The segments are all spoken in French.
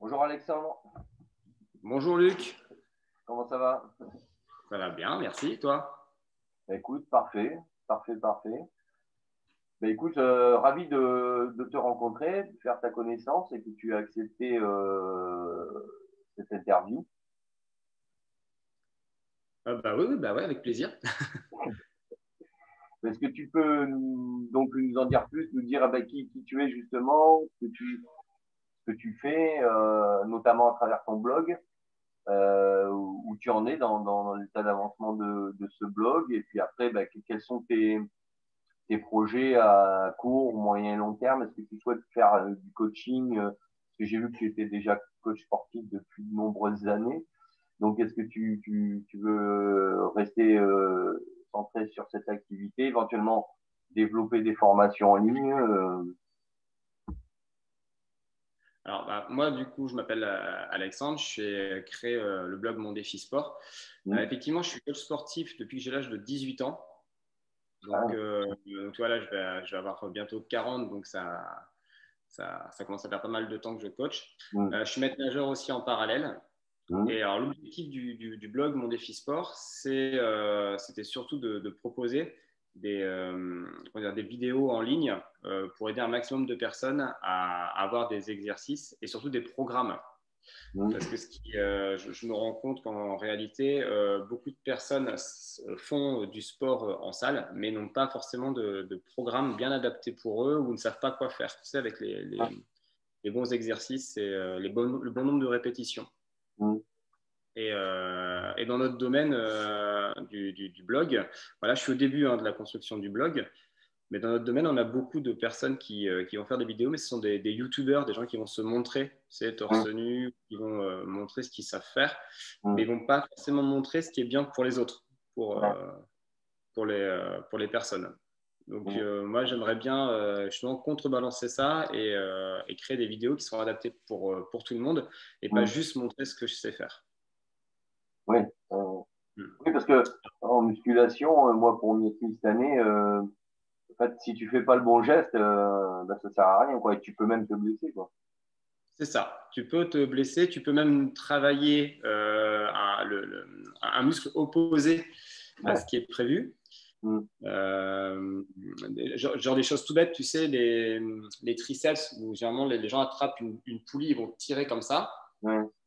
Bonjour Alexandre. Bonjour Luc. Comment ça va? Ça va bien, merci. Toi? Bah, Écoute, parfait, parfait, parfait. Bah, écoute, euh, ravi de, te rencontrer, de faire ta connaissance et que tu as accepté euh, cette interview. Ah, bah oui, bah ouais, avec plaisir. Est-ce que tu peux donc nous en dire plus, nous dire ah bah, qui, tu es justement, ce que tu, que tu fais, euh, notamment à travers ton blog, euh, où tu en es dans, l'état d'avancement de, ce blog, et puis après, bah, quels sont tes, tes, projets à court, moyen et long terme? Est-ce que tu souhaites faire euh, du coaching Parce que j'ai vu que tu étais déjà coach sportif depuis de nombreuses années. Donc, est-ce que tu, tu, tu, veux rester centré sur cette activité, éventuellement développer des formations en ligne euh. Alors, bah, moi, du coup, je m'appelle euh, Alexandre, j'ai créé euh, le blog Mon Défi Sport. Mmh. effectivement, je suis coach sportif depuis que j'ai l'âge de 18 ans. Donc, ah. tu vois, là, je vais, je vais, avoir bientôt 40, donc ça, ça, ça, commence à faire pas mal de temps que je coach. Mmh. je suis maître nageur aussi en parallèle. Mmh. Et alors, l'objectif du, blog Mon Défi Sport, euh, c'était surtout de, proposer des, euh, dire, des, vidéos en ligne euh, pour aider un maximum de personnes à, avoir des exercices et surtout des programmes. Mmh. Parce que ce qui, je, me rends compte qu'en réalité, beaucoup de personnes font du sport en salle, mais n'ont pas forcément de, de, programme bien adapté pour eux ou ne savent pas quoi faire. Tu sais, avec les, les, les bons exercices et les bon, le bon nombre de répétitions. Mm. Euh, et, dans notre domaine euh, du, blog, voilà, je suis au début hein, de la construction du blog, mais dans notre domaine, on a beaucoup de personnes qui, euh, vont faire des vidéos, mais ce sont des, des youtubeurs, des gens qui vont se montrer, c'est torse nu, qui vont montrer ce qu'ils savent faire, mais ils ne vont pas forcément montrer ce qui est bien pour les autres, pour, pour, les, pour les personnes. Donc, moi, j'aimerais bien justement contrebalancer ça et, et, créer des vidéos qui seront adaptées pour, pour tout le monde et pas juste montrer ce que je sais faire. Oui, euh, hmm. oui parce que en musculation, euh, moi, pour m'y cette année, euh, en fait, si tu fais pas le bon geste, euh, bah, ça sert à rien, quoi. Et tu peux même te blesser, quoi. C'est ça. Tu peux te blesser, tu peux même travailler un, le, un, muscle opposé à ce qui est prévu. Hmm. genre, des choses tout bêtes, tu sais, les, les triceps, où généralement les, gens attrapent une, poulie, ils vont tirer comme ça.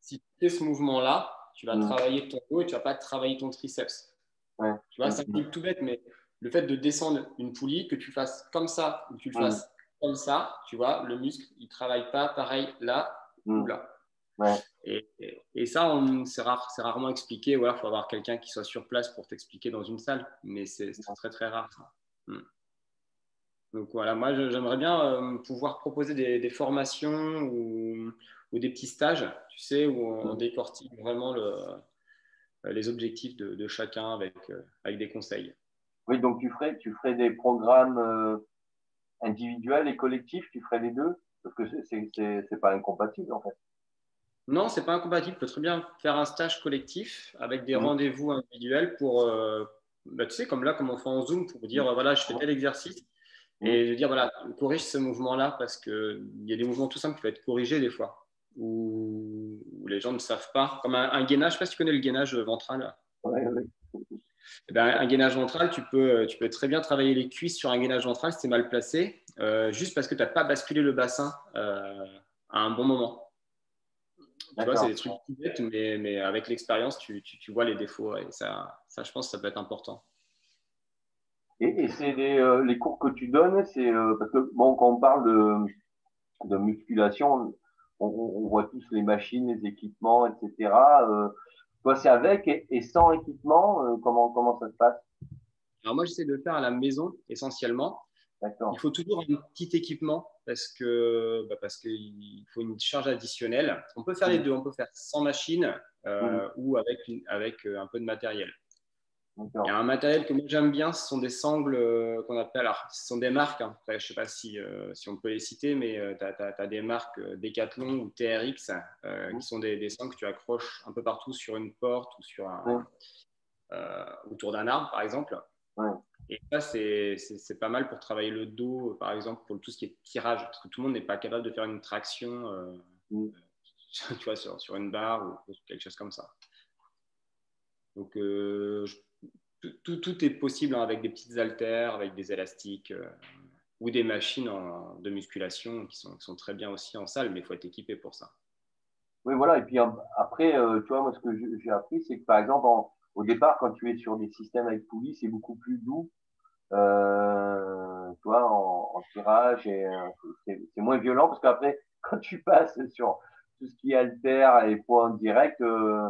Si tu fais ce mouvement-là, tu vas mm. travailler ton dos et tu vas pas travailler ton triceps. Tu vois, c'est un tout bête, mais le fait de descendre une poulie, que tu fasses comme ça ou que tu le fasses comme ça, tu vois, le muscle, il travaille pas pareil là ou mm. là. Et, et, ça, c'est rare, rarement expliqué. Il faut avoir quelqu'un qui soit sur place pour t'expliquer dans une salle, mais c'est très très rare. Mm. Donc voilà, moi j'aimerais bien euh, pouvoir proposer des, des formations ou, ou des petits stages, tu sais, où on, décortique vraiment le, les objectifs de, chacun avec, euh, avec des conseils. Oui, donc tu ferais, tu ferais des programmes euh, individuels et collectifs, tu ferais les deux? Parce que ce n'est pas incompatible en fait. Non, c'est pas incompatible. Tu peux très bien faire un stage collectif avec des mmh. rendez-vous individuels pour, euh, bah, tu sais, comme là, comme on fait en Zoom, pour dire, voilà, je fais tel exercice. Mmh. Et de dire, voilà, corrige ce mouvement-là parce qu'il y a des mouvements tout simples qui peuvent être corrigés des fois où, les gens ne savent pas. Comme un, gainage, je ne sais pas si tu connais le gainage ventral. Eh ben, un gainage ventral, tu peux, tu peux très bien travailler les cuisses sur un gainage ventral si tu es mal placé, euh, juste parce que tu n'as pas basculé le bassin euh, à un bon moment. Tu vois, c'est des trucs bêtes, mais, mais avec l'expérience, tu, tu, vois les défauts. Et ça, ça, je pense ça peut être important. Et, c'est euh, les cours que tu donnes, c'est parce que bon, quand on parle de, de musculation, on, voit tous les machines, les équipements, etc. Euh, toi, c'est avec et, sans équipement, euh, comment, comment ça se passe? Alors moi, j'essaie de le faire à la maison essentiellement. Il faut toujours un petit équipement parce que bah parce qu'il faut une charge additionnelle. On peut faire les mmh. deux. On peut faire sans machine euh, mmh. ou avec, avec un peu de matériel. Il y a un matériel que moi j'aime bien, ce sont des sangles euh, qu'on appelle, alors ce sont des marques, hein. je ne sais pas si, euh, si, on peut les citer, mais euh, tu as, des marques Decathlon ou TRX qui sont des, des, sangles que tu accroches un peu partout sur une porte ou sur un, autour d'un arbre par exemple. Et ça, c'est pas mal pour travailler le dos, par exemple, pour tout ce qui est tirage, parce que tout le monde n'est pas capable de faire une traction mm. tu vois, sur, sur, une barre ou quelque chose comme ça. Donc, euh, tout, est possible hein, avec des petites haltères, avec des élastiques euh, ou des machines de musculation qui sont, très bien aussi en salle, mais il faut être équipé pour ça. Oui, voilà. Et puis après, euh, tu vois, moi, ce que j'ai appris, c'est que par exemple, au départ, quand tu es sur des systèmes avec poulies, c'est beaucoup plus doux. Euh, en, tirage, et c'est moins violent parce qu'après, quand tu passes sur tout ce qui est haltère et points directs, euh,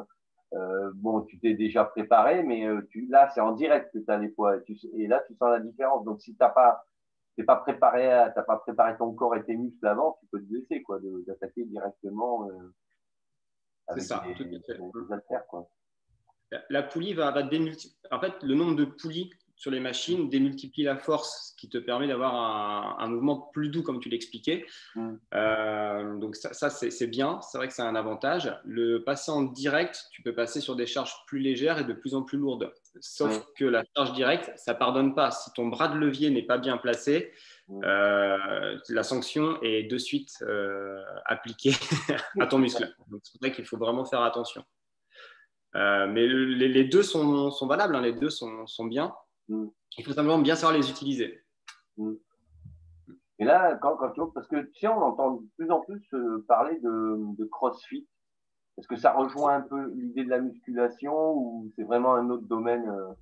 euh, bon, tu t'es déjà préparé, mais euh, tu, là, c'est en direct que tu as les poids. et là, tu sens la différence. Donc, si tu n'as pas, pas préparé, t'as pas préparé ton corps et tes muscles avant, tu peux te blesser, quoi, d'attaquer directement euh, avec ça, des, des, quoi. La, poulie va, va démultiplier. En fait, le nombre de poulies sur les machines démultiplie la force, ce qui te permet d'avoir un, mouvement plus doux, comme tu l'expliquais. Mm. Euh, donc ça, c'est bien, c'est vrai que c'est un avantage. Le passer en direct, tu peux passer sur des charges plus légères et de plus en plus lourdes. Sauf mm. que la charge directe, ça pardonne pas. Si ton bras de levier n'est pas bien placé, mm. euh, la sanction est de suite euh, appliquée à ton muscle. Donc c'est vrai qu'il faut vraiment faire attention. mais les, deux sont, valables, hein. les deux sont, sont bien. Mm. Il faut simplement bien savoir les utiliser. Mm. Et là, quand, quand, parce que tu sais, on entend de plus en plus euh, parler de, CrossFit. Est-ce que ça rejoint un peu l'idée de la musculation ou c'est vraiment un autre domaine euh?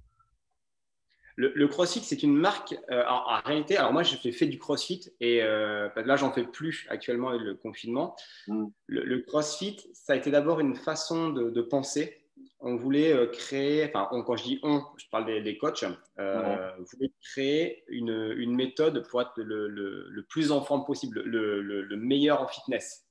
le, CrossFit, c'est une marque. Euh, en, réalité, alors moi, j'ai fait du CrossFit et là, j'en fais plus actuellement avec le confinement. Mm. Le, CrossFit, ça a été d'abord une façon de penser on voulait euh, créer, enfin, quand je dis on, je parle des, coachs, euh, voulait créer une, méthode pour être le, plus en forme possible, le, meilleur en fitness.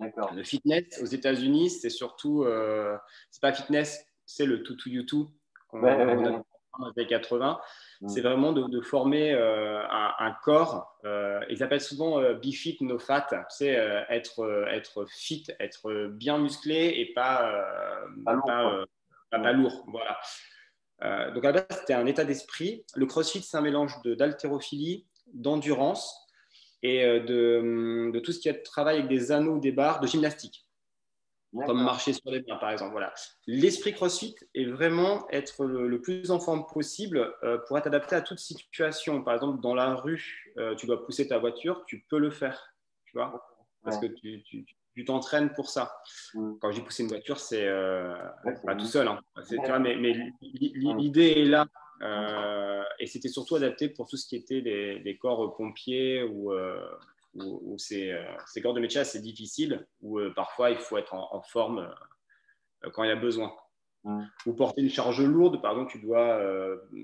Le fitness aux États-Unis, c'est surtout, euh, c'est pas fitness, c'est le to to you to qu'on a dans les années 80. C'est vraiment de, former euh, un, corps. ils appellent souvent be fit, no fat. C'est être, être fit, être bien musclé et pas, pas, pas, lourd. Voilà. Euh, donc à la base, c'était un état d'esprit. Le crossfit, c'est un mélange d'haltérophilie, d'endurance et euh, de, de, tout ce qui est travail avec des anneaux, des barres, de gymnastique comme marcher sur les mains, par exemple. Voilà. L'esprit CrossFit est vraiment être le, plus en forme possible euh, pour être adapté à toute situation. Par exemple, dans la rue, tu dois pousser ta voiture, tu peux le faire, tu vois, parce que tu, tu, tu t'entraînes pour ça. Mm. Quand je dis pousser une voiture, c'est euh, pas tout seul. Hein. mais, l'idée est là. Euh, et c'était surtout adapté pour tout ce qui était les, corps pompiers ou, euh, ces, corps de métier assez difficiles où parfois il faut être en, forme quand il y a besoin. Ou porter une charge lourde, par exemple, tu dois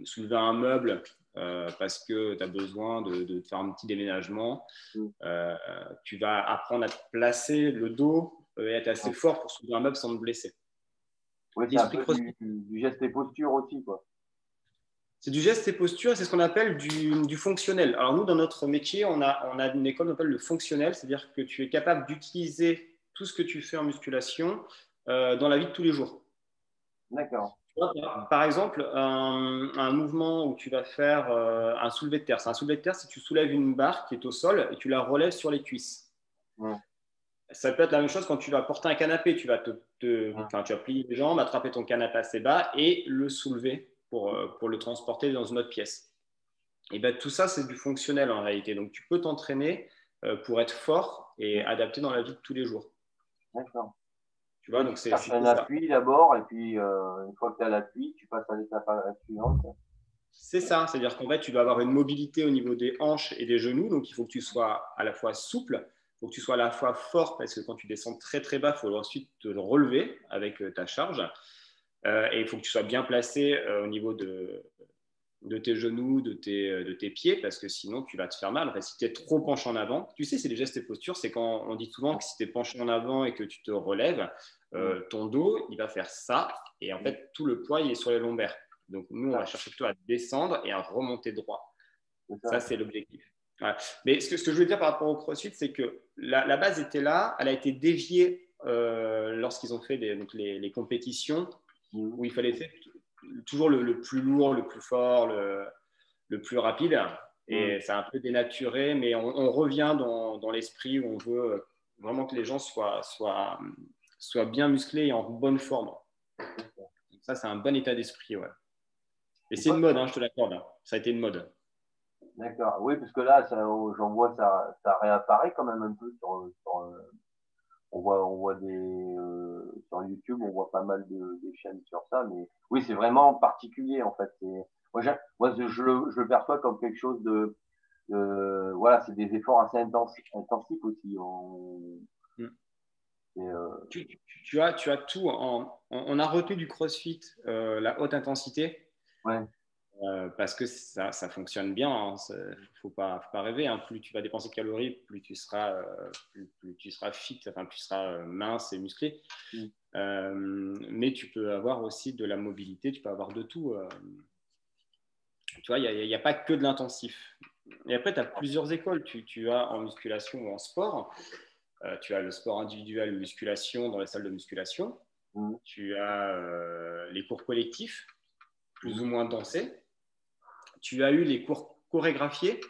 soulever un meuble euh, parce que tu as besoin de, faire un petit déménagement. Mm. Euh, tu vas apprendre à te placer le dos euh, et être assez fort pour soulever un meuble sans te blesser. C'est du, geste et posture aussi. quoi. C'est du geste et posture, c'est ce qu'on appelle du, fonctionnel. Alors nous, dans notre métier, on a, on a une école qu'on appelle le fonctionnel, c'est-à-dire que tu es capable d'utiliser tout ce que tu fais en musculation dans la vie de tous les jours. D'accord. Par exemple, un, mouvement où tu vas faire euh, un soulevé de terre. C'est un soulevé de terre si tu soulèves une barre qui est au sol et tu la relèves sur les cuisses. Ça peut être la même chose quand tu vas porter un canapé. Tu vas, te, tu vas plier les jambes, attraper ton canapé assez bas et le soulever pour, euh, pour le transporter dans une autre pièce. Et ben, tout ça, c'est du fonctionnel en réalité. Donc, tu peux t'entraîner euh, pour être fort et adapté dans la vie de tous les jours. D'accord. Tu vois, donc c'est. un appui d'abord, et puis euh, une fois que tu as l'appui, tu passes à l'étape suivante. C'est ça, c'est-à-dire qu'en fait, tu dois avoir une mobilité au niveau des hanches et des genoux, donc il faut que tu sois à la fois souple, il faut que tu sois à la fois fort, parce que quand tu descends très très bas, il faut ensuite te relever avec euh, ta charge, euh, et il faut que tu sois bien placé au niveau de, de tes genoux, de tes, de tes pieds, parce que sinon tu vas te faire mal. En fait, si tu es trop penché en avant, tu sais, c'est les gestes et postures, c'est quand on dit souvent que si tu es penché en avant et que tu te relèves, euh, ton dos, il va faire ça, et en fait, tout le poids, il est sur les lombaires. Donc, nous, on va chercher plutôt à descendre et à remonter droit. Ça, c'est l'objectif. Mais ce que, ce que, je veux dire par rapport au CrossFit, c'est que la, base était là, elle a été déviée euh, lorsqu'ils ont fait les, les, compétitions mmh. où il fallait faire toujours le, plus lourd, le plus fort, le, le plus rapide. Et c'est mmh. un peu dénaturé, mais on, revient dans, dans l'esprit où on veut vraiment que les gens soient, soient, soient bien musclés et en bonne forme. Ça, c'est un bon état d'esprit, ouais. Et c'est une mode, hein, je te l'accorde. Ça a été une mode. D'accord. Oui, parce que là, j'en vois, ça, ça réapparaît quand même un peu sur, euh, on voit, on voit des euh, sur YouTube, on voit pas mal de, chaînes sur ça, mais oui, c'est vraiment particulier en fait. Moi, moi je, le, je, le, perçois comme quelque chose de, voilà, c'est des efforts assez intensifs, aussi. Euh... tu, tu, as, tu as tout. En, on a retenu du CrossFit euh, la haute intensité. Ouais. Euh, parce que ça, ça fonctionne bien. Il hein. ne faut pas, faut pas rêver. Hein. Plus tu vas dépenser de calories, plus tu seras, euh, plus, tu seras fit, enfin, plus tu seras euh, mince et musclé. Mm. mais tu peux avoir aussi de la mobilité, tu peux avoir de tout. tu vois, il n'y a, a, pas que de l'intensif. Et après, tu as plusieurs écoles. Tu, tu, as en musculation ou en sport. Tu as le sport individuel, musculation dans les salles de musculation. Mm. Tu as les cours collectifs, plus ou moins dansés tu as eu les cours chorégraphiés.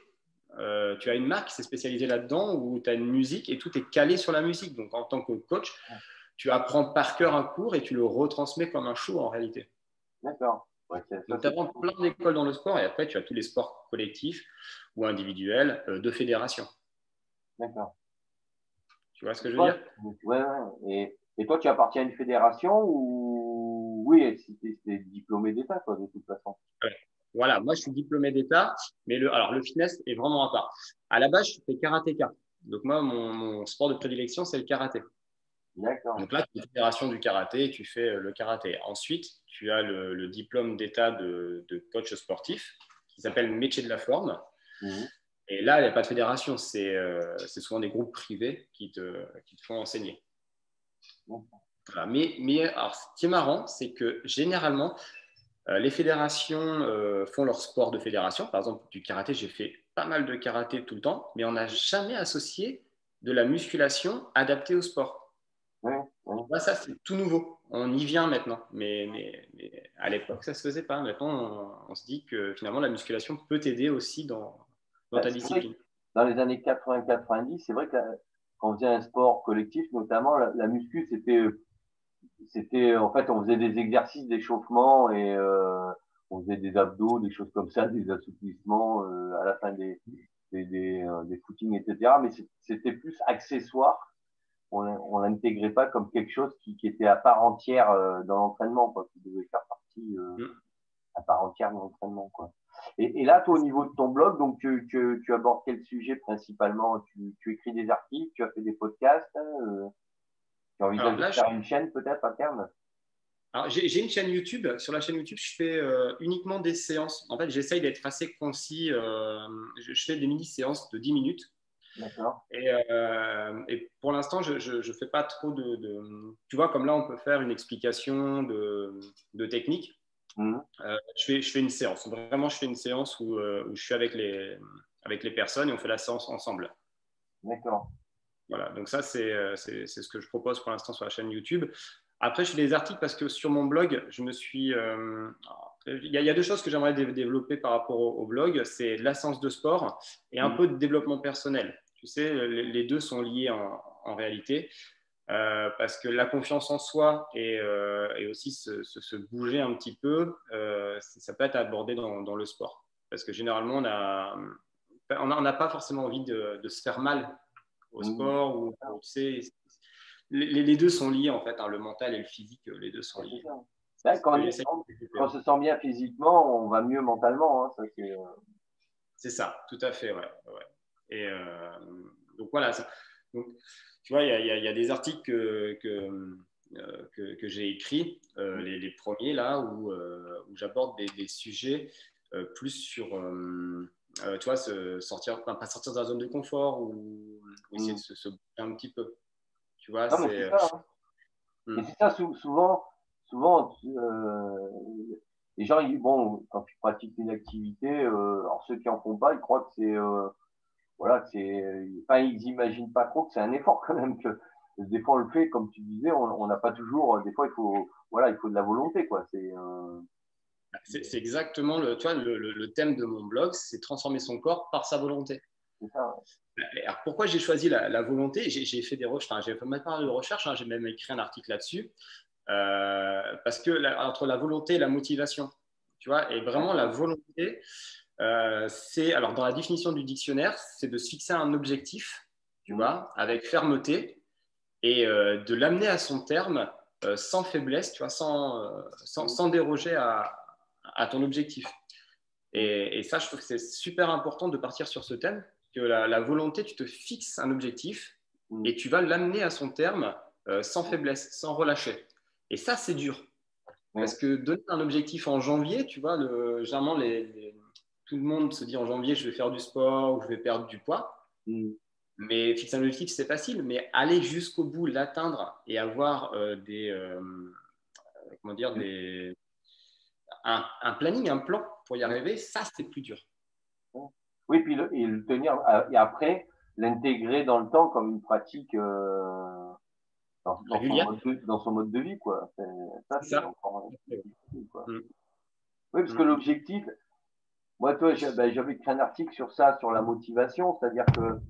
Euh, tu as une marque qui s'est spécialisée là-dedans où tu as une musique et tout est calé sur la musique. Donc, en tant que coach, tu apprends par cœur un cours et tu le retransmets comme un show en réalité. D'accord. Donc, tu apprends plein d'écoles dans le sport et après, tu as tous les sports collectifs ou individuels euh, de fédération. D'accord. Tu vois ce que je veux dire? Ouais, et, et, toi, tu appartiens à une fédération ou oui, tu es diplômé d'État, de toute façon? Ouais. Voilà, moi je suis diplômé d'État, mais le, alors le fitness est vraiment à part. À la base, je fais karatéka. Donc moi, mon, sport de prédilection, c'est le karaté. D'accord. Donc là, tu es fédération du karaté et tu fais euh, le karaté. Ensuite, tu as le, diplôme d'État de, coach sportif qui s'appelle métier de la forme. Mhm. Et là, il n'y a pas de fédération, euh, c'est souvent des groupes privés qui te, font enseigner. Mais, alors, ce qui est marrant, c'est que généralement, euh, les fédérations euh, font leur sport de fédération. Par exemple, du karaté, j'ai fait pas mal de karaté tout le temps, mais on n'a jamais associé de la musculation adaptée au sport. ça, c'est tout nouveau. On y vient maintenant. Mais, à l'époque, ça ne se faisait pas. Maintenant, on, se dit que finalement, la musculation peut t'aider aussi dans, ta discipline. Dans les années 80-90, c'est vrai que quand on faisait un sport collectif, notamment, la, la muscu, c'était c'était en fait on faisait des exercices d'échauffement et euh, on faisait des abdos, des choses comme ça, des assouplissements euh, à la fin des des, des, euh, des footings, etc. Mais c'était plus accessoire. On, on l'intégrait pas comme quelque chose qui, qui était à part entière euh, dans l'entraînement, quoi, qui devait faire partie euh, mm. À part entière de l'entraînement, quoi. Et, et, là, toi, au niveau de ton blog, donc tu, tu, tu abordes quel sujet principalement? Tu, tu, écris des articles, tu as fait des podcasts. Hein, tu envisages de faire une chaîne peut-être à terme j'ai une chaîne YouTube. Sur la chaîne YouTube, je fais euh, uniquement des séances. En fait, j'essaye d'être assez concis. Euh, je, fais des mini-séances de 10 minutes. D'accord. Et, euh, et, pour l'instant, je ne fais pas trop de, Tu vois, comme là, on peut faire une explication de, de technique. Mhm. je, fais, je fais une séance. Vraiment, je fais une séance où, où je suis avec les, avec les personnes et on fait la séance ensemble. D'accord. Voilà, donc ça, euh, c'est ce que je propose pour l'instant sur la chaîne YouTube. Après, je fais des articles parce que sur mon blog, je me suis. Euh, il, y a, deux choses que j'aimerais développer par rapport au, blog c'est la de sport et un mm. peu de développement personnel. Tu sais, les, deux sont liés en, réalité. Euh, parce que la confiance en soi et, aussi se, bouger un petit peu, ça peut être abordé dans, dans, le sport. Parce que généralement, on n'a on pas forcément envie de, de, se faire mal au sport ou tu sais, les, les, deux sont liés en fait, hein, le mental et le physique, les deux sont liés. quand, on, se sent bien physiquement, on va mieux mentalement. Hein, euh, c'est ça, tout à fait. Ouais, Et euh, donc voilà, donc, tu vois, il y, y, a des articles que, que, euh, que, que j'ai écrits, les, les, premiers là, où, où j'aborde des, des, sujets plus sur euh, tu vois, se sortir, pas sortir de la zone de confort ou, essayer de mm. se, bouger un petit peu. Tu vois, c'est ça. Hein. Mm. c'est ça, souvent, souvent euh, les gens, ils, bon, quand tu pratiques une activité, euh, alors ceux qui en font pas, ils croient que c'est, euh, voilà, c'est, enfin, ils imaginent pas trop que c'est un effort quand même que des fois on le fait, comme tu disais, on n'a pas toujours, des fois il faut, voilà, il faut de la volonté, quoi. C'est, euh, c'est exactement le, tu vois, le, le, thème de mon blog, c'est transformer son corps par sa volonté. Alors, pourquoi j'ai choisi la, volonté? J'ai fait des recherches, j'ai fait de hein, j'ai même écrit un article là-dessus. Euh, parce que entre la volonté et la motivation, tu vois, et vraiment la volonté, euh, c'est, alors dans la définition du dictionnaire, c'est de se fixer un objectif, tu vois, avec fermeté et euh, de l'amener à son terme sans faiblesse, tu vois, sans, sans, déroger à, à, ton objectif. Et, et, ça, je trouve que c'est super important de partir sur ce thème, que la, volonté, tu te fixes un objectif mm. et tu vas l'amener à son terme euh, sans faiblesse, sans relâcher. Et ça, c'est dur. Parce que donner un objectif en janvier, tu vois, le, généralement, les, tout le monde se dit en janvier, je vais faire du sport ou je vais perdre du poids. Mm. Mais fixer un objectif, c'est facile. Mais aller jusqu'au bout, l'atteindre et avoir euh, des, euh, comment dire, des, un, un, planning, un plan pour y arriver, ça, c'est plus dur. Oui, puis le, et le tenir, euh, et après, l'intégrer dans le temps comme une pratique euh, dans, son mode de, dans, son mode de, vie, quoi. Ça, c'est encore quoi. Mm. Oui, parce que mm. l'objectif, moi, toi, ben, j'avais écrit un article sur ça, sur la motivation, c'est-à-dire que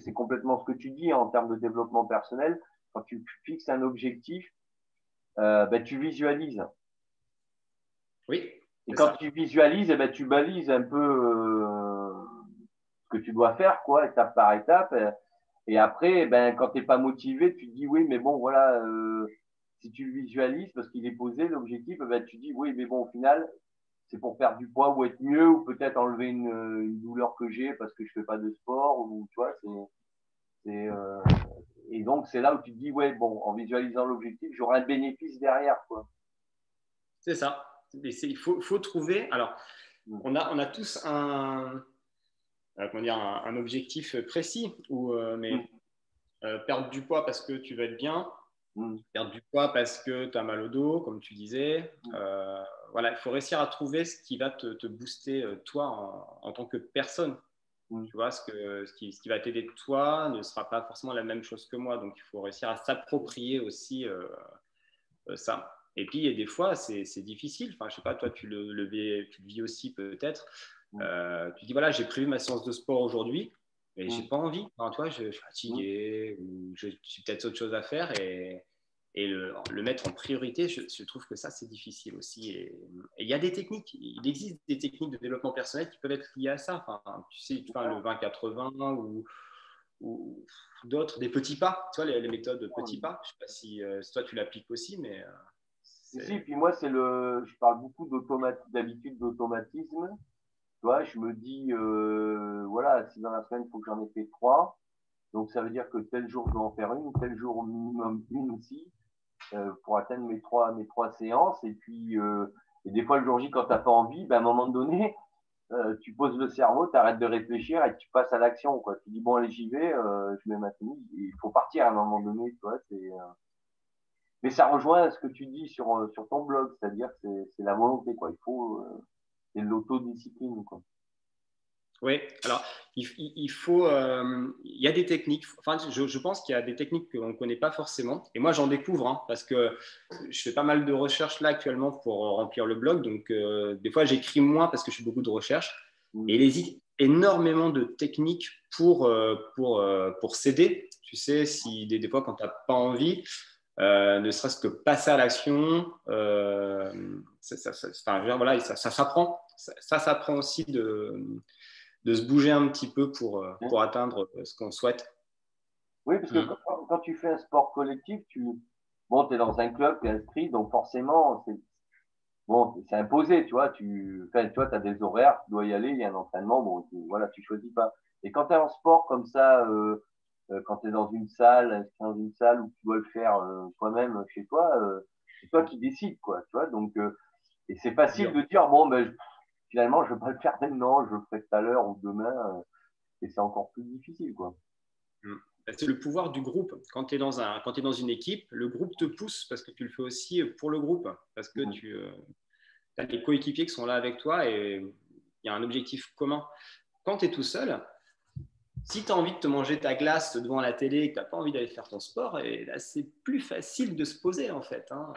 c'est complètement ce que tu dis en termes de développement personnel. Quand tu fixes un objectif, euh, ben, tu visualises. Oui. Et quand tu visualises, eh ben, tu balises un peu euh, ce que tu dois faire, quoi, étape par étape. Et après, ben, quand tu n'es pas motivé, tu te dis oui, mais bon, voilà, euh, si tu visualises, parce qu'il est posé l'objectif, eh ben, tu dis oui, mais bon, au final, c'est pour perdre du poids ou être mieux, ou peut-être enlever une, une douleur que j'ai parce que je fais pas de sport, ou tu vois, c'est. Euh, et donc, c'est là où tu te dis, ouais, bon, en visualisant l'objectif, j'aurai un bénéfice derrière, quoi. C'est ça il faut, faut, trouver. Alors, on a, on a tous un, euh, comment dire, un, objectif précis, ou, euh, mais mm. euh, perdre du poids parce que tu veux être bien, mm. perdre du poids parce que tu as mal au dos, comme tu disais. Mm. voilà, il faut réussir à trouver ce qui va te, te booster toi en, tant que personne. Tu vois, ce, que, ce, qui, ce qui va t'aider toi ne sera pas forcément la même chose que moi. Donc, il faut réussir à s'approprier aussi ça. Et puis, des fois, c'est difficile. Enfin, je sais pas, toi, tu le, le, tu vis aussi peut-être. Euh, tu dis, voilà, j'ai prévu ma séance de sport aujourd'hui, mais j'ai pas envie. Enfin, toi, je, suis fatigué ou j'ai peut-être autre chose à faire. Et, et le, le, mettre en priorité, je, trouve que ça, c'est difficile aussi. Et il y a des techniques, il existe des techniques de développement personnel qui peuvent être liées à ça. Enfin, tu sais, tu le 20-80 ou, ou d'autres, des petits pas, tu vois, les, méthodes de petits pas. Je sais pas si, euh, toi, tu l'appliques aussi, mais. Euh, si, puis moi, c'est le, je parle beaucoup d'habitude d'automatisme. Tu vois, je me dis, euh, voilà, si dans la semaine, il faut que j'en ai fait trois. Donc, ça veut dire que tel jour, je dois en faire une, tel jour, au minimum une aussi, euh, pour atteindre mes trois, mes trois séances. Et puis, euh, et des fois, le jour J, quand tu n'as pas envie, ben, à un moment donné, euh, tu poses le cerveau, tu arrêtes de réfléchir et tu passes à l'action. Tu dis, bon, allez, j'y vais, euh, je mets ma tenue. Il faut partir à un moment donné, tu c'est. Euh, mais ça rejoint ce que tu dis sur, sur ton blog, c'est-à-dire que c'est la volonté, quoi. Il faut, c'est l'autodiscipline, quoi. Oui, alors il, il faut, euh, il y a des techniques, enfin je, je pense qu'il y a des techniques qu'on ne connaît pas forcément, et moi j'en découvre, hein, parce que je fais pas mal de recherches là actuellement pour remplir le blog, donc des fois j'écris moins parce que je fais beaucoup de recherches, mmh. et il existe énormément de techniques pour, pour, pour s'aider, tu sais, si des, des fois quand tu n'as pas envie, euh, ne serait-ce que passer à l'action. Euh, ça, voilà, ça, s'apprend. Ça, s'apprend aussi de, de, se bouger un petit peu pour, euh, pour atteindre ce qu'on souhaite. Oui, parce que mm. quand, tu fais un sport collectif, tu bon, es dans un club, tu es inscrit, donc forcément, c'est bon, c'est imposé, tu vois. Tu enfin, tu as des horaires, tu dois y aller, il y a un entraînement, bon, tu, voilà, tu choisis pas. Et quand tu es en sport comme ça, euh, euh, quand tu es dans une salle, dans une salle où tu dois le faire euh, toi-même chez toi, euh, c'est toi qui décides, quoi. Tu vois, donc, et c'est facile de dire bon, ben, finalement, je vais pas le faire maintenant, je le ferai tout à l'heure ou demain, et c'est encore plus difficile, quoi. Mmh. Bah, c'est le pouvoir du groupe. Quand tu es, dans un, quand es dans une équipe, le groupe te pousse parce que tu le fais aussi pour le groupe, parce que mmh. tu as des coéquipiers qui sont là avec toi et il y a un objectif commun. Quand tu es tout seul, si tu as envie de te manger ta glace devant la télé et que tu n'as pas envie d'aller faire ton sport, et là, c'est plus facile de se poser en fait. Hein.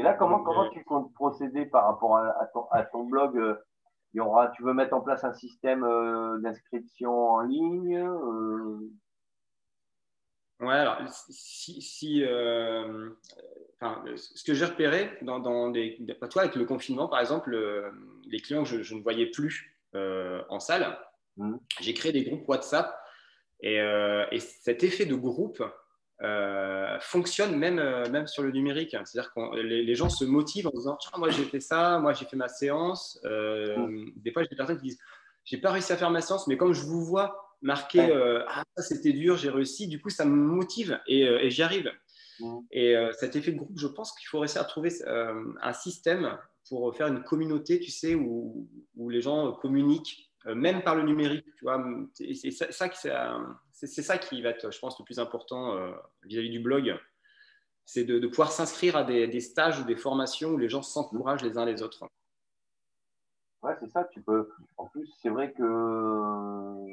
Et là, comment, comment tu comptes procéder par rapport à, ton, blog euh, il y aura, tu veux mettre en place un système d'inscription en ligne Ouais, alors, si, si enfin, ce que j'ai repéré dans, dans des, toi, avec le confinement, par exemple, les clients que je, ne voyais plus en salle, mmh. j'ai créé des groupes WhatsApp et, et, cet effet de groupe euh, fonctionne même, euh, même sur le numérique. C'est-à-dire que les, les, gens se motivent en disant Moi, j'ai fait ça, moi, j'ai fait ma séance. Euh, mm. Des fois, j'ai des personnes qui disent J'ai pas réussi à faire ma séance, mais comme je vous vois marquer Ah, ça, c'était dur, j'ai réussi, du coup, ça me motive et, j'y arrive. Mm. Et cet effet de groupe, je pense qu'il faut réussir à trouver un système pour faire une communauté, tu sais, où, où les gens communiquent même par le numérique. Tu vois, c'est ça, c'est ça qui va être, je pense, le plus important euh, vis-à-vis du blog. C'est de, pouvoir s'inscrire à des, stages ou des formations où les gens s'encouragent les uns les autres. Ouais, c'est ça. Tu peux. En plus, c'est vrai que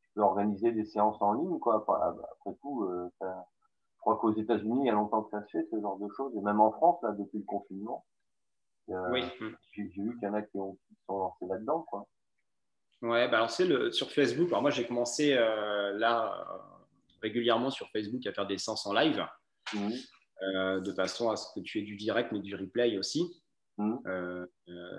tu peux organiser des séances en ligne, quoi. Après tout, euh, je crois qu'aux États-Unis, il y a longtemps que ça se fait ce genre de choses, et même en France, là, depuis le confinement. oui. J'ai vu qu'il y en a qui, ont, qui sont lancés là-dedans, quoi. Ouais, bah alors c'est le, sur Facebook. Alors moi, j'ai commencé euh, là euh, régulièrement sur Facebook à faire des séances en live, mmh. euh, de façon à ce que tu aies du direct mais du replay aussi. Mmh.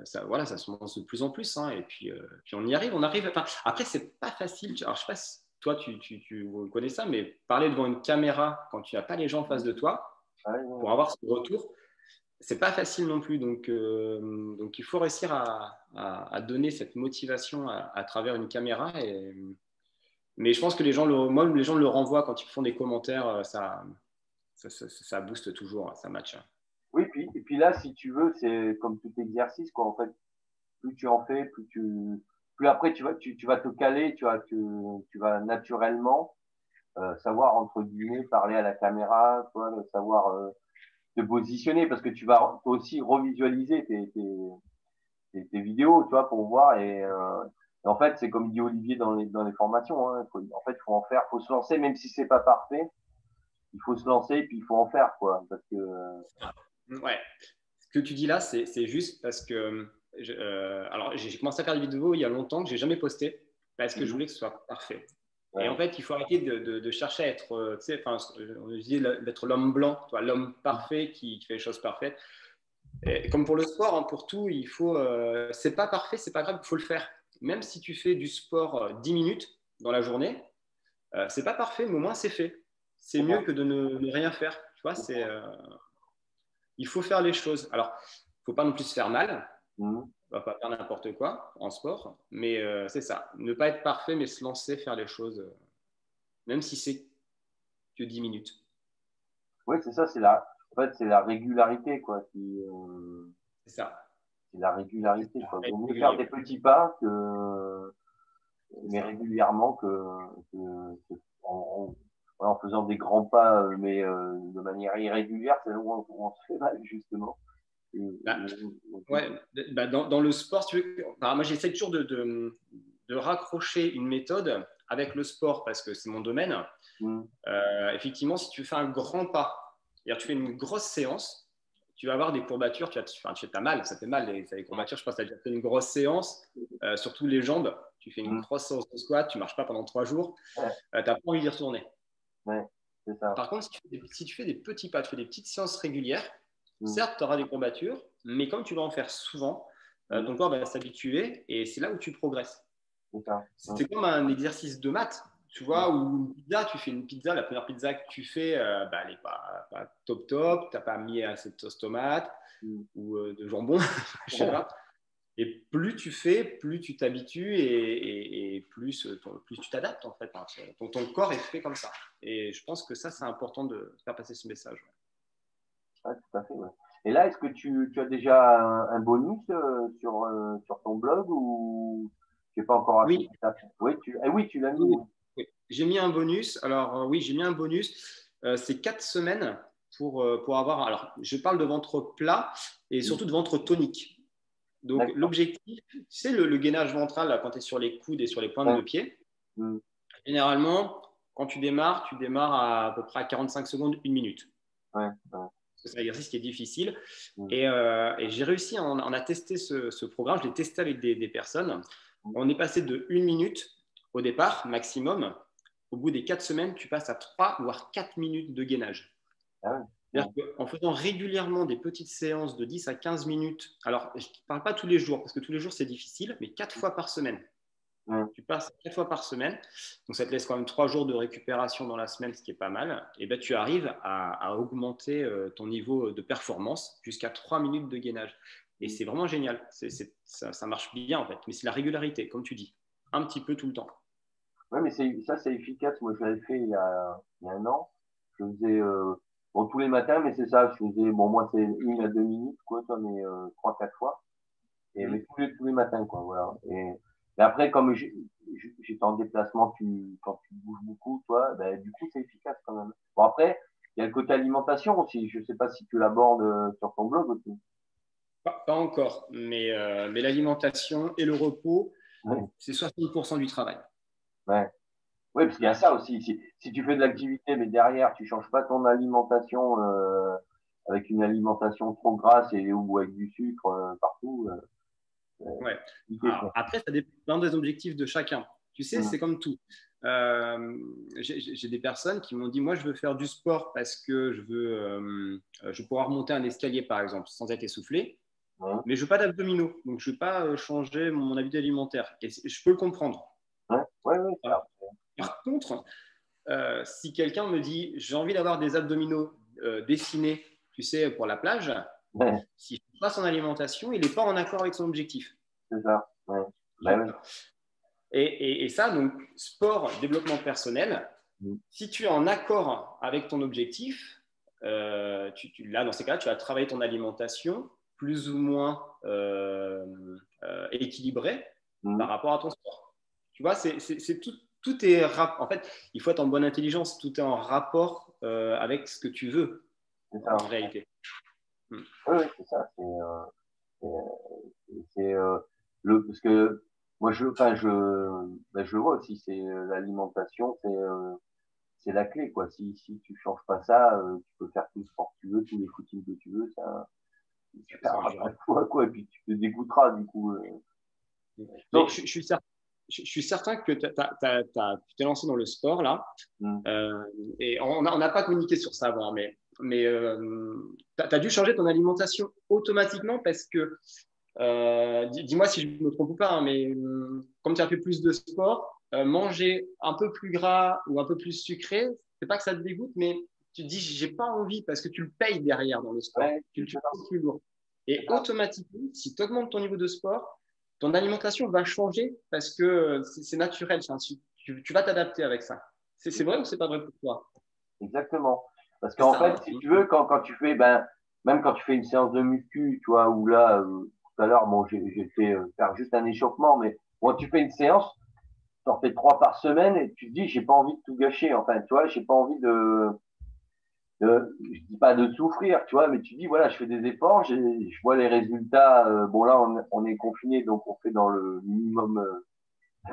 ça, voilà, ça se monte de plus en plus. Hein, et puis, puis on y arrive. On arrive. Enfin, après, c'est pas facile. Alors, je sais pas si toi, tu, tu, tu, connais ça, mais parler devant une caméra quand tu n'as pas les gens en face de toi, pour avoir ce retour, c'est pas facile non plus. Donc, euh, donc il faut réussir à, à, donner cette motivation à, travers une caméra. Et, mais je pense que les gens, le, moi, les gens le renvoient quand ils font des commentaires, euh, ça, ça, ça, booste toujours, ça match. Oui, puis, et puis là, si tu veux, c'est comme tout exercice, quoi. En fait, plus tu en fais, plus tu, plus après tu vas, tu, tu vas te caler, tu vas, tu, tu vas naturellement euh, savoir entre guillemets parler à la caméra, savoir te positionner parce que tu vas aussi revisualiser tes, tes, tes, vidéos, tu vois, pour voir. Et, euh, en fait, c'est comme dit Olivier dans les, dans les formations. Hein, en fait, il faut en faire, faut se lancer, même si c'est pas parfait. Il faut se lancer et puis il faut en faire, quoi. Parce que. Euh, ouais. Ce que tu dis là, c'est juste parce que. Euh, alors, j'ai commencé à faire des vidéos il y a longtemps que j'ai jamais posté parce que je mhm. voulais que ce soit parfait. Et en fait, il faut arrêter de, chercher à être, euh, tu sais, enfin, on dit d'être l'homme blanc, l'homme parfait qui, fait les choses parfaites. Et comme pour le sport, hein, pour tout, il faut, euh, c'est pas parfait, c'est pas grave, il faut le faire. Même si tu fais du sport 10 euh, minutes dans la journée, euh, c'est pas parfait, mais au moins c'est fait. C'est mieux que de ne, rien faire. Tu vois, c'est, il faut faire les choses. Alors, il faut pas non plus se faire mal. Mmh ne va pas faire n'importe quoi en sport, mais euh, c'est ça. Ne pas être parfait, mais se lancer, faire les choses, euh, même si c'est que 10 minutes. Oui, c'est ça, c'est la, en fait, c'est la régularité, quoi. Euh, c'est ça. C'est la régularité, quoi. Il mieux faire des petits pas que, mais régulièrement que, en, faisant des grands pas, mais de manière irrégulière, c'est là où on se fait mal, justement. Bah, ouais, bah, dans, dans, le sport, tu veux, moi j'essaie toujours de, de, de, raccrocher une méthode avec le sport parce que c'est mon domaine. Mm. Euh, effectivement, si tu fais un grand pas, c'est-à-dire tu fais une grosse séance, tu vas avoir des courbatures, tu, as, enfin, tu as mal, ça fait mal les, les courbatures. Je pense que tu as déjà fait une grosse séance, euh, surtout les jambes. Tu fais une mm. grosse séance de squat, tu ne marches pas pendant trois jours, euh, tu n'as pas envie d'y retourner. Ouais, ça. Par contre, si tu, des, si tu, fais des petits pas, tu fais des petites séances régulières, Mm. Certes, tu auras des courbatures, mais comme tu vas en faire souvent, euh, mm. ton corps va s'habituer et c'est là où tu progresses. C'est comme un exercice de maths. Tu vois, mm. où une pizza, tu fais une pizza, la première pizza que tu fais, euh, bah, elle n'est pas, top top, tu n'as pas mis assez de sauce tomate ou euh, de jambon, je sais pas. Et plus tu fais, plus tu t'habitues et, plus, plus tu t'adaptes en fait. Hein. Ton, ton, corps est fait comme ça. Et je pense que ça, c'est important de faire passer ce message tout à fait. Et là, est-ce que tu, as déjà un, bonus euh, sur, euh, sur ton blog ou tu n'es pas encore Oui. Oui, tu, eh oui, tu l'as mis. J'ai mis un bonus. Alors, euh, oui, j'ai mis un bonus. c'est quatre semaines pour, pour avoir. Alors, je parle de ventre plat et surtout de ventre tonique. Donc, l'objectif, c'est le, gainage ventral quand tu es sur les coudes et sur les pointes de pied. Mm. Généralement, quand tu démarres, tu démarres à, à peu près à 45 secondes, une minute. Ouais, c'est un exercice qui est difficile. Et, et j'ai réussi, on, on, a testé ce, ce programme, je l'ai testé avec des, des, personnes. On est passé de une minute au départ, maximum. Au bout des quatre semaines, tu passes à trois voire quatre minutes de gainage. Ah en faisant régulièrement des petites séances de 10 à 15 minutes, alors je ne parle pas tous les jours, parce que tous les jours c'est difficile, mais quatre fois par semaine. Tu passes quatre fois par semaine, donc ça te laisse quand même trois jours de récupération dans la semaine, ce qui est pas mal. Et ben, tu arrives à, augmenter euh, ton niveau de performance jusqu'à trois minutes de gainage. Et c'est vraiment génial. ça, marche bien en fait, mais c'est la régularité, comme tu dis, un petit peu tout le temps. Oui, mais ça c'est efficace. Moi, je l'avais fait il y, a, un an. Je faisais euh, Bon, tous les matins, mais c'est ça, je faisais, bon, moi, c'est une à deux minutes, quoi, toi, mais euh, trois, quatre fois. Et, mais tous les, tous les matins, quoi, voilà. Et, après, comme j'étais en déplacement, tu, quand tu bouges beaucoup, toi, ben, du coup, c'est efficace quand même. Bon, après, il y a le côté alimentation aussi. Je sais pas si tu l'abordes euh, sur ton blog aussi. Pas, pas encore, mais, euh, mais l'alimentation et le repos, c'est 60% du travail. Ouais. Oui, parce qu'il y a ça aussi. Si, si tu fais de l'activité, mais derrière, tu changes pas ton alimentation euh, avec une alimentation trop grasse et ou avec du sucre euh, partout. Euh, euh ouais. après, ça dépend des objectifs de chacun. Tu sais, c'est comme tout. Euh, J'ai des personnes qui m'ont dit Moi, je veux faire du sport parce que je veux, euh, je veux pouvoir monter un escalier, par exemple, sans être essoufflé. Mais je veux pas d'abdominaux, donc je ne veux pas changer mon, habitude alimentaire. Et je peux le comprendre. Ouais, ouais, ouais, par contre, euh, si quelqu'un me dit j'ai envie d'avoir des abdominaux euh, dessinés, tu sais, pour la plage, si je ne pas son alimentation, il n'est pas en accord avec son objectif. C'est ça. Bah et, ça, donc, sport, développement personnel, mm. si tu es en accord avec ton objectif, euh, là, dans ces cas-là, tu vas travailler ton alimentation plus ou moins équilibrée mm. par rapport à ton sport. Tu vois, c'est tout, tout est en fait, il faut être en bonne intelligence, tout est en rapport euh, avec ce que tu veux en réalité. Hmm. Oui, c'est ça. C'est euh, euh, le parce que moi je, enfin je, ben, je vois aussi, c'est l'alimentation, c'est c'est la clé quoi. Si si tu changes pas ça, tu peux faire tout le sport que tu veux, tous les footings que tu veux, ça tu perds quoi, et puis tu te dégoûteras du coup. Donc, je, je, suis certain je, suis certain que tu t'es lancé dans le sport là. Mm. Euh, et on n'a pas communiqué sur ça avant, mais, mais euh, tu as, dû changer ton alimentation automatiquement parce que, euh, dis-moi si je me trompe ou pas, hein, mais comme tu as fait plus de sport, manger un peu plus gras ou un peu plus sucré, c'est pas que ça te dégoûte, mais tu te dis j'ai pas envie parce que tu le payes derrière dans le sport. tu, tu le plus lourd. Et automatiquement, si tu augmentes ton niveau de sport, ton alimentation va changer parce que c'est naturel. Tu, tu, vas t'adapter avec ça. C'est vrai ou c'est pas vrai pour toi? Exactement. Parce qu'en fait, si tu veux, quand, quand, tu fais, ben, même quand tu fais une séance de muscu, tu vois, où là, euh, tout à l'heure, bon, j'ai fait euh, faire juste un échauffement, mais quand tu fais une séance, tu en fais trois par semaine et tu te dis, j'ai pas envie de tout gâcher. Enfin, tu vois, j'ai pas envie de, de, je dis pas de souffrir, tu vois, mais tu dis voilà, je fais des efforts, je vois les résultats. Euh, bon là, on, on est confiné, donc on fait dans le minimum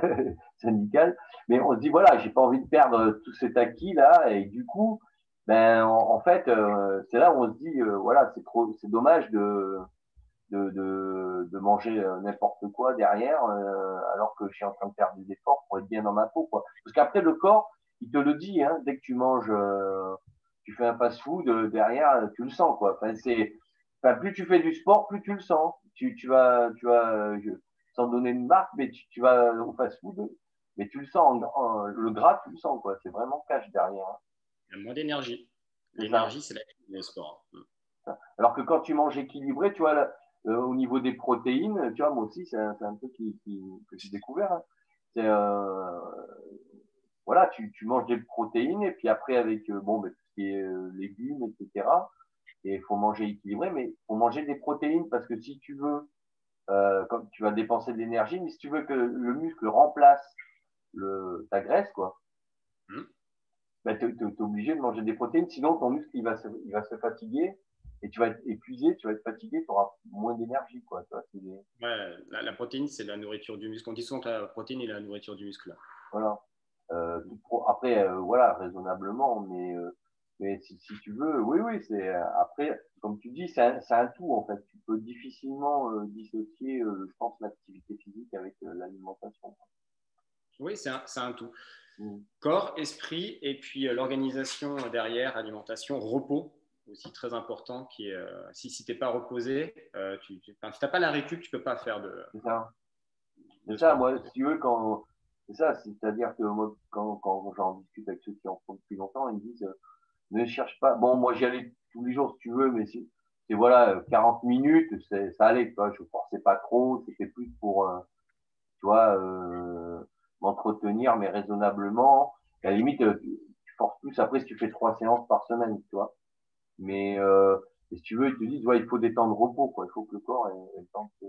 euh, syndical, mais on se dit voilà, j'ai pas envie de perdre tout cet acquis là, et du coup, ben en, fait, euh, c'est là où on se dit voilà, c'est trop, c'est dommage de de, de, de manger n'importe quoi derrière, alors que je suis en train de faire des efforts pour être bien dans ma peau, quoi. Parce qu'après le corps, il te le dit, hein, dès que tu manges tu fais un fast-food, euh, derrière, tu le sens, quoi. Enfin, c'est, enfin, plus tu fais du sport, plus tu le sens. Tu, tu vas, tu vas, sans donner une marque, mais tu, tu vas au fast-food, mais tu le sens, le gras, tu le sens, quoi. C'est vraiment cash derrière. Hein. Il y a moins d'énergie. L'énergie, c'est la du sport. Alors que quand tu manges équilibré, tu vois, euh, au niveau des protéines, tu vois, moi aussi, c'est un, un, peu qui, qui, que j'ai découvert. Hein. C'est, euh, voilà, tu, tu manges des protéines et puis après avec, euh, bon, ben, euh, légumes, etc. Et il faut manger équilibré, mais il faut manger des protéines parce que si tu veux, comme tu vas dépenser de l'énergie, mais si tu veux que le muscle remplace le, ta graisse, quoi, ben, tu es, obligé de manger des protéines, sinon ton muscle il va se, il va se fatiguer et tu vas être épuisé, tu vas être fatigué, tu auras moins d'énergie. Quoi, ouais, la, protéine, c'est la nourriture du muscle. On dit souvent que la protéine est la nourriture du muscle. Voilà. Euh, après, euh, voilà, raisonnablement, mais mais si, si, tu veux, oui, oui, c'est après, comme tu dis, c'est un, un, tout en fait. Tu peux difficilement euh, dissocier, euh, je pense, l'activité physique avec euh, l'alimentation. Oui, c'est un, un, tout. Mm. Corps, esprit, et puis l'organisation derrière, alimentation, repos, aussi très important. Qui est, si si tu n'es pas reposé, tu, tu si tu n'as pas la récup, tu ne peux pas faire de. C'est ça. C'est ça, moi, si tu veux, quand. C'est ça, c'est-à-dire que moi, quand, quand j'en discute avec ceux qui en font depuis longtemps, ils me disent ne cherche pas. Bon, moi, j'y allais tous les jours, si tu veux, mais c'est voilà, 40 minutes, ça allait, quoi. Je forçais pas trop, c'était plus pour, euh, tu vois, euh, m'entretenir, mais raisonnablement. À la limite, euh, tu forces plus après si tu fais trois séances par semaine, tu vois. Mais euh, si tu veux, ils te disent, ouais, il faut des temps de repos, quoi. Il faut que le corps ait, le temps de.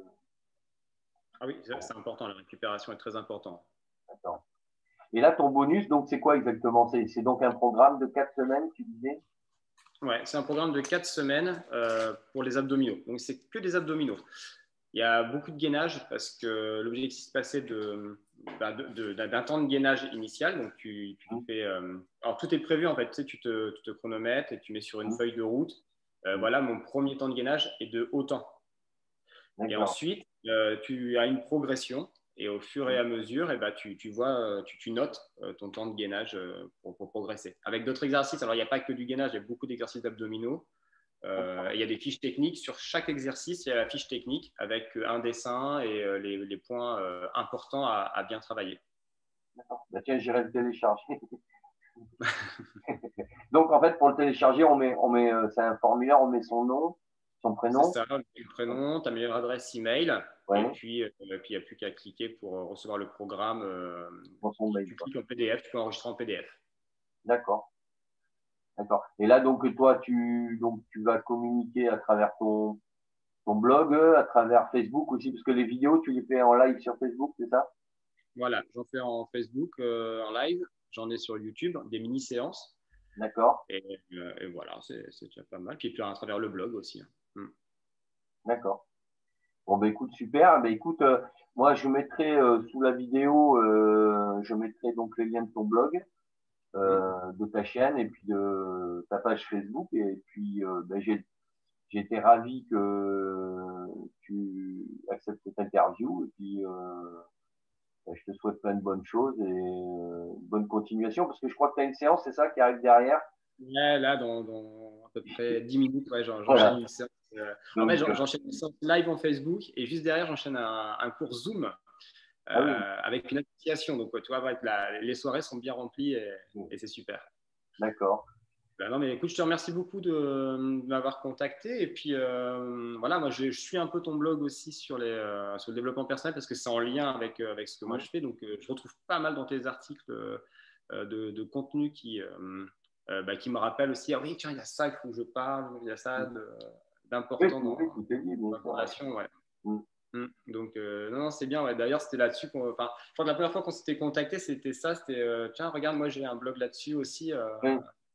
Ah oui, c'est important, la récupération est très importante. D'accord. Et là, ton bonus, donc, c'est quoi exactement? C'est donc un programme de quatre semaines, tu disais? Ouais, c'est un programme de quatre semaines euh, pour les abdominaux. Donc, c'est que des abdominaux. Il y a beaucoup de gainage parce que l'objectif, c'est de passer bah, d'un temps de gainage initial. Donc, tu, mmh. fais. Euh, alors, tout est prévu en fait. Tu, sais, tu, te, tu te, chronomètres et tu mets sur une mmh. feuille de route. Euh, mmh. voilà, mon premier temps de gainage est de autant. Et ensuite, tu as une progression et au fur et à mesure, eh ben, tu, tu, vois, euh, tu, notes euh, ton temps de gainage euh, pour, pour progresser. Avec d'autres exercices, alors il n'y a pas que du gainage, il y a beaucoup d'exercices abdominaux. Il y a des fiches techniques. Sur chaque exercice, il y a la fiche technique avec un dessin et les, les, points importants à, à, bien travailler. D'accord. Bah, tiens, j'irai le télécharger. Donc, en fait, pour le télécharger, on met, on met, c'est un formulaire, on met son nom, son prénom. C'est ça, le prénom, ta meilleure adresse email. Et puis, euh, il n'y a plus qu'à cliquer pour euh, recevoir le programme. Euh, son mail, tu cliques en PDF, tu peux enregistrer en PDF. D'accord. D'accord. Et là, donc, toi, tu, donc, tu vas communiquer à travers ton, ton blog, à travers Facebook aussi, parce que les vidéos, tu les fais en live sur Facebook, c'est ça? Voilà, j'en fais en Facebook, en live. J'en ai sur YouTube, des mini-séances. D'accord. Et, voilà, c'est déjà pas mal. Puis, puis à travers le blog aussi. Hein. Hmm. D'accord. Bon, ben écoute, super. Ben écoute, euh, moi, je mettrai euh, sous la vidéo, euh, je mettrai donc les liens de ton blog, de ta chaîne et puis de ta page Facebook. Et puis, ben, j'ai été ravi que tu acceptes cette interview. Et puis, ben, je te souhaite plein de bonnes choses et bonne continuation parce que je crois que tu as une séance, c'est ça, qui arrive derrière? Ouais, là, dans, à peu près 10 minutes, ouais, j'enchaîne une séance euh, en fait, j'enchaîne une live en Facebook et juste derrière, j'enchaîne un, cours Zoom euh, ah avec une association. Donc, tu vois, les soirées sont bien remplies et, c'est super. D'accord. Ben non, mais écoute, je te remercie beaucoup de, m'avoir contacté. Et puis, euh, voilà, moi, je, suis un peu ton blog aussi sur, les, sur le développement personnel parce que c'est en lien avec, avec ce que moi je fais. Donc, je retrouve pas mal dans tes articles de, de, contenu qui, bah, qui me rappellent aussi ah oui, tiens, il y a ça, il faut que je parle, il y a ça. De, d'important dans, l'information. Ouais. Mm. Mm. Donc, euh, non, non c'est bien. Ouais. D'ailleurs, c'était là-dessus qu'on. Enfin, je crois que la première fois qu'on s'était contacté, c'était ça. C'était euh, tiens, regarde, moi, j'ai un blog là-dessus aussi. Euh,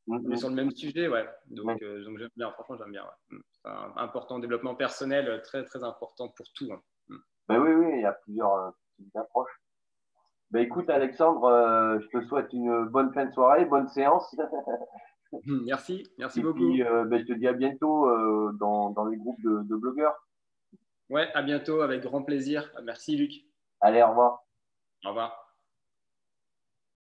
mm, sur le même sujet, ouais. Donc, donc j'aime bien. Franchement, j'aime bien. C'est un important développement personnel, très, très important pour tout. Hein. Ben oui, oui, il y a plusieurs approches. Ben écoute, Alexandre, je te souhaite une bonne fin de soirée, bonne séance. Merci, merci beaucoup. Puis, ben, je te dis à bientôt dans, dans, les groupes de, de, blogueurs. Ouais, à bientôt, avec grand plaisir. Merci, Luc. Allez, au revoir. Au revoir.